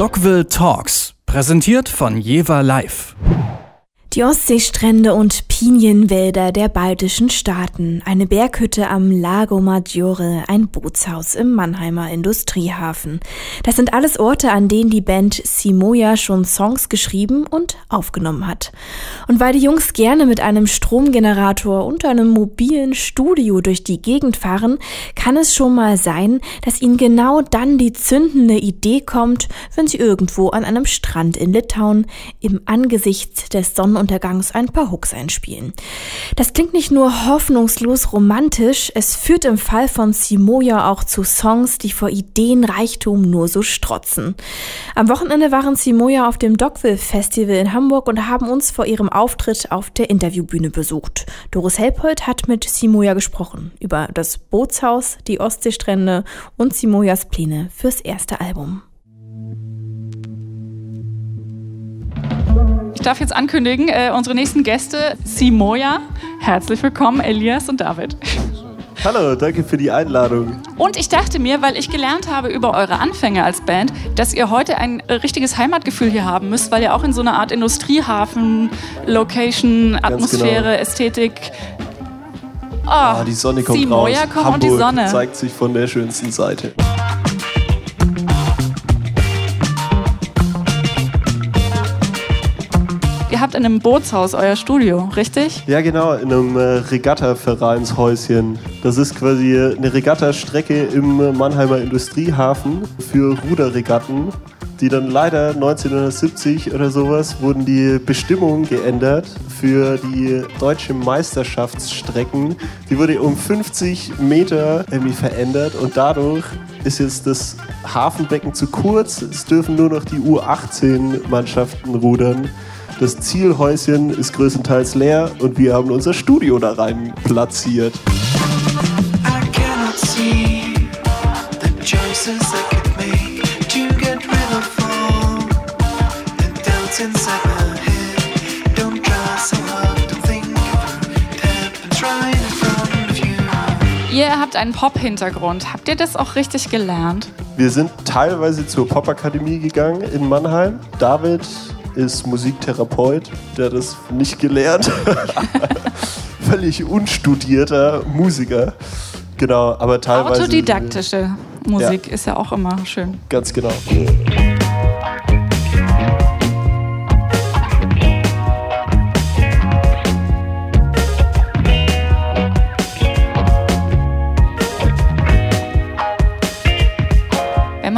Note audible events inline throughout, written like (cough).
Dockville Talks, präsentiert von Jever Live. Die Ostseestrände und Pinienwälder der baltischen Staaten, eine Berghütte am Lago Maggiore, ein Bootshaus im Mannheimer Industriehafen. Das sind alles Orte, an denen die Band Simoja schon Songs geschrieben und aufgenommen hat. Und weil die Jungs gerne mit einem Stromgenerator und einem mobilen Studio durch die Gegend fahren, kann es schon mal sein, dass ihnen genau dann die zündende Idee kommt, wenn sie irgendwo an einem Strand in Litauen im Angesicht des Sonnen Sonnenuntergangs ein paar Hooks einspielen. Das klingt nicht nur hoffnungslos romantisch, es führt im Fall von Simoja auch zu Songs, die vor Ideenreichtum nur so strotzen. Am Wochenende waren Simoja auf dem Dockville Festival in Hamburg und haben uns vor ihrem Auftritt auf der Interviewbühne besucht. Doris Helpold hat mit Simoja gesprochen über das Bootshaus, die Ostseestrände und Simojas Pläne fürs erste Album. Ich darf jetzt ankündigen, äh, unsere nächsten Gäste, Simoja. Herzlich willkommen, Elias und David. Hallo, danke für die Einladung. Und ich dachte mir, weil ich gelernt habe über eure Anfänge als Band, dass ihr heute ein richtiges Heimatgefühl hier haben müsst, weil ihr auch in so einer Art Industriehafen, Location, Atmosphäre, genau. Ästhetik. Oh, ah, die Sonne kommt Simoja raus. kommt Hamburg und die Sonne zeigt sich von der schönsten Seite. Habt in einem Bootshaus euer Studio, richtig? Ja, genau, in einem äh, Regatta-Vereinshäuschen. Das ist quasi eine Regattastrecke im Mannheimer Industriehafen für Ruderregatten die dann leider 1970 oder sowas wurden die Bestimmungen geändert für die deutsche Meisterschaftsstrecken. Die wurde um 50 Meter irgendwie verändert und dadurch ist jetzt das Hafenbecken zu kurz. Es dürfen nur noch die U18-Mannschaften rudern. Das Zielhäuschen ist größtenteils leer und wir haben unser Studio da rein platziert. Ihr habt einen Pop-Hintergrund. Habt ihr das auch richtig gelernt? Wir sind teilweise zur Pop-Akademie gegangen in Mannheim. David ist Musiktherapeut, der das nicht gelernt. (laughs) Völlig unstudierter Musiker. Genau, aber teilweise. Autodidaktische Musik ja. ist ja auch immer schön. Ganz genau.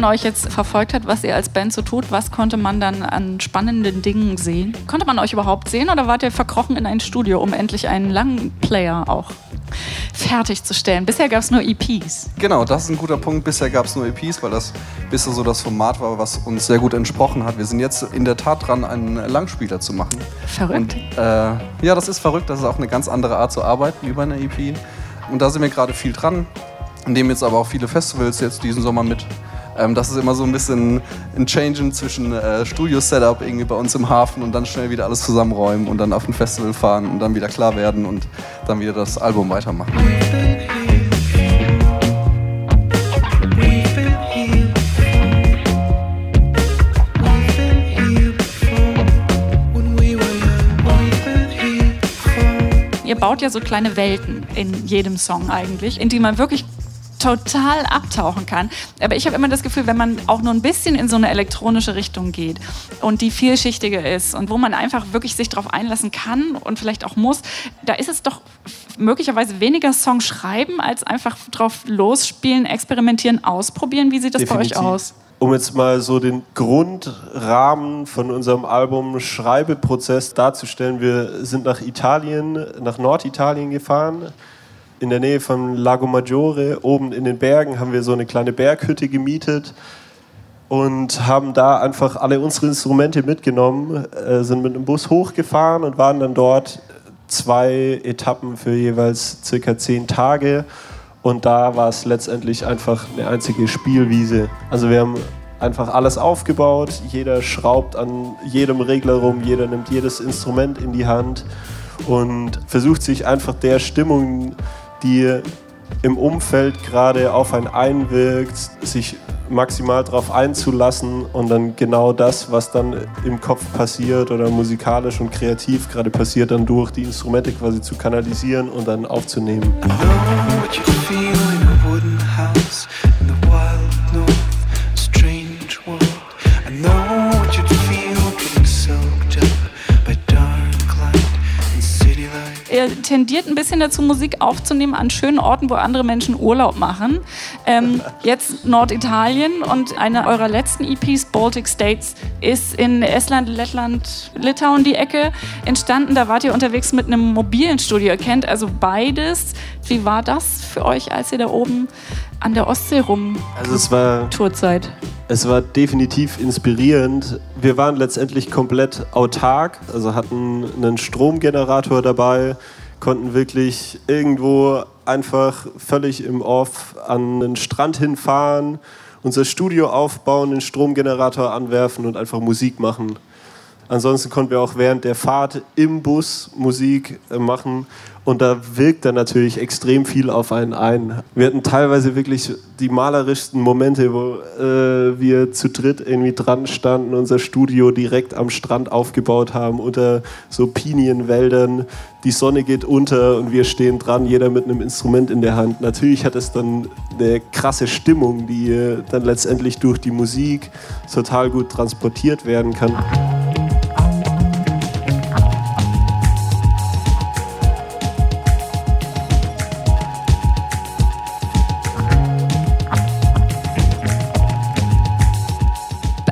Man euch jetzt verfolgt hat, was ihr als Band so tut, was konnte man dann an spannenden Dingen sehen? Konnte man euch überhaupt sehen oder wart ihr verkrochen in ein Studio, um endlich einen langen Player auch fertigzustellen? Bisher gab es nur EPs. Genau, das ist ein guter Punkt. Bisher gab es nur EPs, weil das bisher so das Format war, was uns sehr gut entsprochen hat. Wir sind jetzt in der Tat dran, einen Langspieler zu machen. Verrückt. Und, äh, ja, das ist verrückt. Das ist auch eine ganz andere Art zu arbeiten wie bei einer EP. Und da sind wir gerade viel dran. Nehmen jetzt aber auch viele Festivals jetzt diesen Sommer mit. Ähm, das ist immer so ein bisschen ein Changen zwischen äh, Studio-Setup irgendwie bei uns im Hafen und dann schnell wieder alles zusammenräumen und dann auf ein Festival fahren und dann wieder klar werden und dann wieder das Album weitermachen. Ihr baut ja so kleine Welten in jedem Song eigentlich, in die man wirklich total abtauchen kann. Aber ich habe immer das Gefühl, wenn man auch nur ein bisschen in so eine elektronische Richtung geht und die vielschichtige ist und wo man einfach wirklich sich darauf einlassen kann und vielleicht auch muss, da ist es doch möglicherweise weniger Song schreiben als einfach drauf losspielen, experimentieren, ausprobieren. Wie sieht das Definitiv. bei euch aus? um jetzt mal so den Grundrahmen von unserem Album Schreibeprozess darzustellen. Wir sind nach Italien, nach Norditalien gefahren, in der Nähe von Lago Maggiore, oben in den Bergen, haben wir so eine kleine Berghütte gemietet und haben da einfach alle unsere Instrumente mitgenommen, äh, sind mit dem Bus hochgefahren und waren dann dort zwei Etappen für jeweils circa zehn Tage. Und da war es letztendlich einfach eine einzige Spielwiese. Also wir haben einfach alles aufgebaut, jeder schraubt an jedem Regler rum, jeder nimmt jedes Instrument in die Hand und versucht sich einfach der Stimmung die im Umfeld gerade auf einen einwirkt, sich maximal darauf einzulassen und dann genau das, was dann im Kopf passiert oder musikalisch und kreativ gerade passiert, dann durch die Instrumente quasi zu kanalisieren und dann aufzunehmen. ihr tendiert ein bisschen dazu, Musik aufzunehmen an schönen Orten, wo andere Menschen Urlaub machen. Ähm, jetzt Norditalien und eine eurer letzten EPs, Baltic States, ist in Estland, Lettland, Litauen die Ecke entstanden. Da wart ihr unterwegs mit einem mobilen Studio. Ihr kennt also beides. Wie war das für euch, als ihr da oben an der Ostsee rum also es war Tourzeit? Es war definitiv inspirierend. Wir waren letztendlich komplett autark, also hatten einen Stromgenerator dabei, konnten wirklich irgendwo einfach völlig im Off an den Strand hinfahren, unser Studio aufbauen, den Stromgenerator anwerfen und einfach Musik machen. Ansonsten konnten wir auch während der Fahrt im Bus Musik äh, machen und da wirkt dann natürlich extrem viel auf einen ein. Wir hatten teilweise wirklich die malerischsten Momente, wo äh, wir zu dritt irgendwie dran standen, unser Studio direkt am Strand aufgebaut haben, unter so Pinienwäldern. Die Sonne geht unter und wir stehen dran, jeder mit einem Instrument in der Hand. Natürlich hat es dann eine krasse Stimmung, die äh, dann letztendlich durch die Musik total gut transportiert werden kann.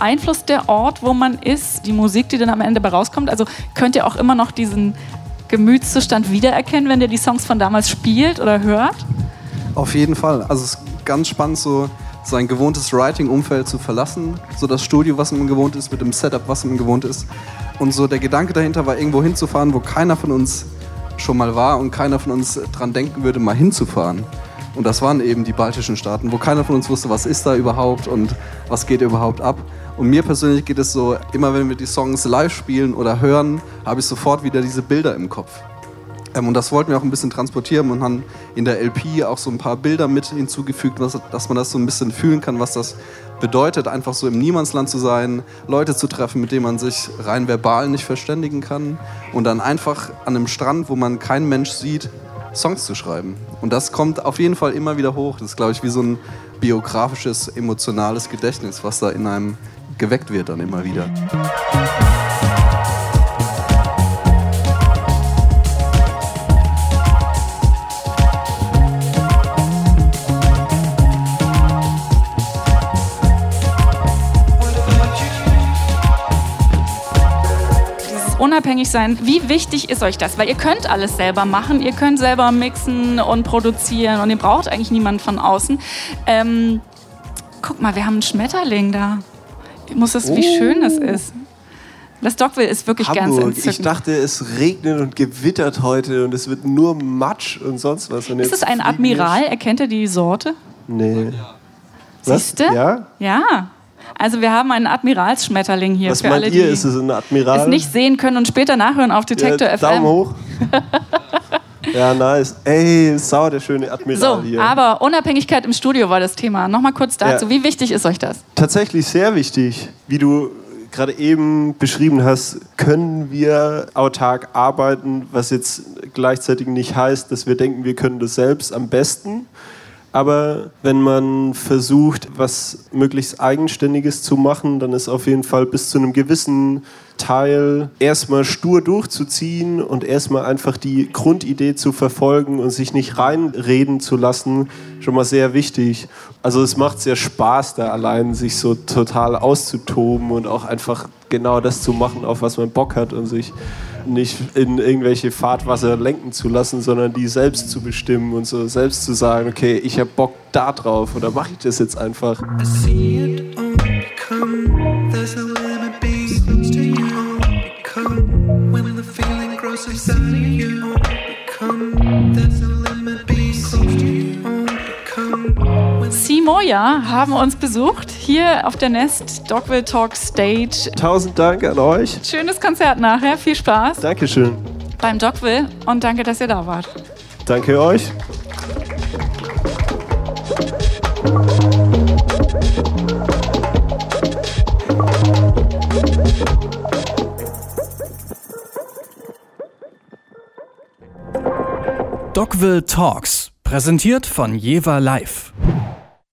Beeinflusst der Ort, wo man ist, die Musik, die dann am Ende rauskommt? Also könnt ihr auch immer noch diesen Gemütszustand wiedererkennen, wenn ihr die Songs von damals spielt oder hört? Auf jeden Fall. Also es ist ganz spannend, so sein gewohntes Writing-Umfeld zu verlassen, so das Studio, was man gewohnt ist, mit dem Setup, was man gewohnt ist. Und so der Gedanke dahinter war, irgendwo hinzufahren, wo keiner von uns schon mal war und keiner von uns dran denken würde, mal hinzufahren. Und das waren eben die baltischen Staaten, wo keiner von uns wusste, was ist da überhaupt und was geht überhaupt ab. Und mir persönlich geht es so, immer wenn wir die Songs live spielen oder hören, habe ich sofort wieder diese Bilder im Kopf. Ähm, und das wollten wir auch ein bisschen transportieren und haben in der LP auch so ein paar Bilder mit hinzugefügt, was, dass man das so ein bisschen fühlen kann, was das bedeutet, einfach so im Niemandsland zu sein, Leute zu treffen, mit denen man sich rein verbal nicht verständigen kann und dann einfach an einem Strand, wo man keinen Mensch sieht, Songs zu schreiben. Und das kommt auf jeden Fall immer wieder hoch. Das ist, glaube ich, wie so ein biografisches, emotionales Gedächtnis, was da in einem geweckt wird dann immer wieder. Unabhängig sein. Wie wichtig ist euch das? Weil ihr könnt alles selber machen, ihr könnt selber mixen und produzieren und ihr braucht eigentlich niemanden von außen. Ähm, guck mal, wir haben einen Schmetterling da muss es, wie schön es oh. ist. Das Dockville ist wirklich Hamburg. ganz entzückend. Ich dachte, es regnet und gewittert heute und es wird nur Matsch und sonst was. Und ist es ein Admiral? Erkennt ihr die Sorte? Nee. Siehst du? Ja? Ja. Also wir haben einen Admiralsschmetterling hier. Was für meint alle, ihr? Ist es ein Admiral? es nicht sehen können und später nachhören auf Detektor ja, FM. Daumen hoch. (laughs) Ja, nice. Ey, sau der schöne Admiral so, hier. Aber Unabhängigkeit im Studio war das Thema. Nochmal kurz dazu. Ja. Wie wichtig ist euch das? Tatsächlich sehr wichtig. Wie du gerade eben beschrieben hast, können wir autark arbeiten, was jetzt gleichzeitig nicht heißt, dass wir denken, wir können das selbst am besten. Aber wenn man versucht, was möglichst Eigenständiges zu machen, dann ist auf jeden Fall bis zu einem gewissen Teil erstmal stur durchzuziehen und erstmal einfach die Grundidee zu verfolgen und sich nicht reinreden zu lassen, schon mal sehr wichtig. Also es macht sehr Spaß, da allein sich so total auszutoben und auch einfach genau das zu machen, auf was man Bock hat und sich nicht in irgendwelche Fahrtwasser lenken zu lassen, sondern die selbst zu bestimmen und so selbst zu sagen, okay, ich habe Bock da drauf oder mache ich das jetzt einfach. I Simoja haben uns besucht hier auf der Nest Dogville Talk Stage. Tausend Dank an euch. Schönes Konzert nachher, viel Spaß. Dankeschön. Beim Dogville und danke, dass ihr da wart. Danke euch. Thank you. Dogville Talks, präsentiert von Jever Live.